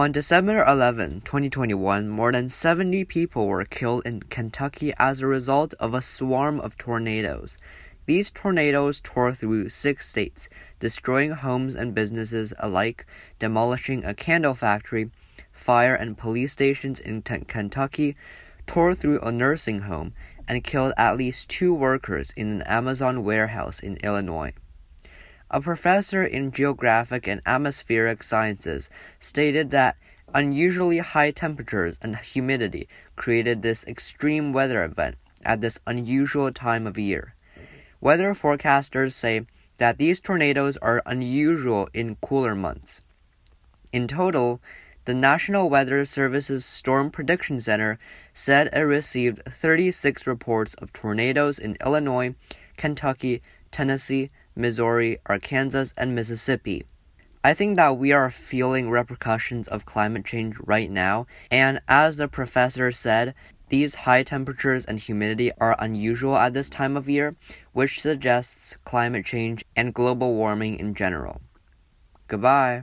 On December 11, 2021, more than 70 people were killed in Kentucky as a result of a swarm of tornadoes. These tornadoes tore through six states, destroying homes and businesses alike, demolishing a candle factory, fire and police stations in t- Kentucky, tore through a nursing home, and killed at least two workers in an Amazon warehouse in Illinois. A professor in geographic and atmospheric sciences stated that unusually high temperatures and humidity created this extreme weather event at this unusual time of year. Weather forecasters say that these tornadoes are unusual in cooler months. In total, the National Weather Service's Storm Prediction Center said it received 36 reports of tornadoes in Illinois, Kentucky, Tennessee, Missouri, Arkansas, and Mississippi. I think that we are feeling repercussions of climate change right now, and as the professor said, these high temperatures and humidity are unusual at this time of year, which suggests climate change and global warming in general. Goodbye.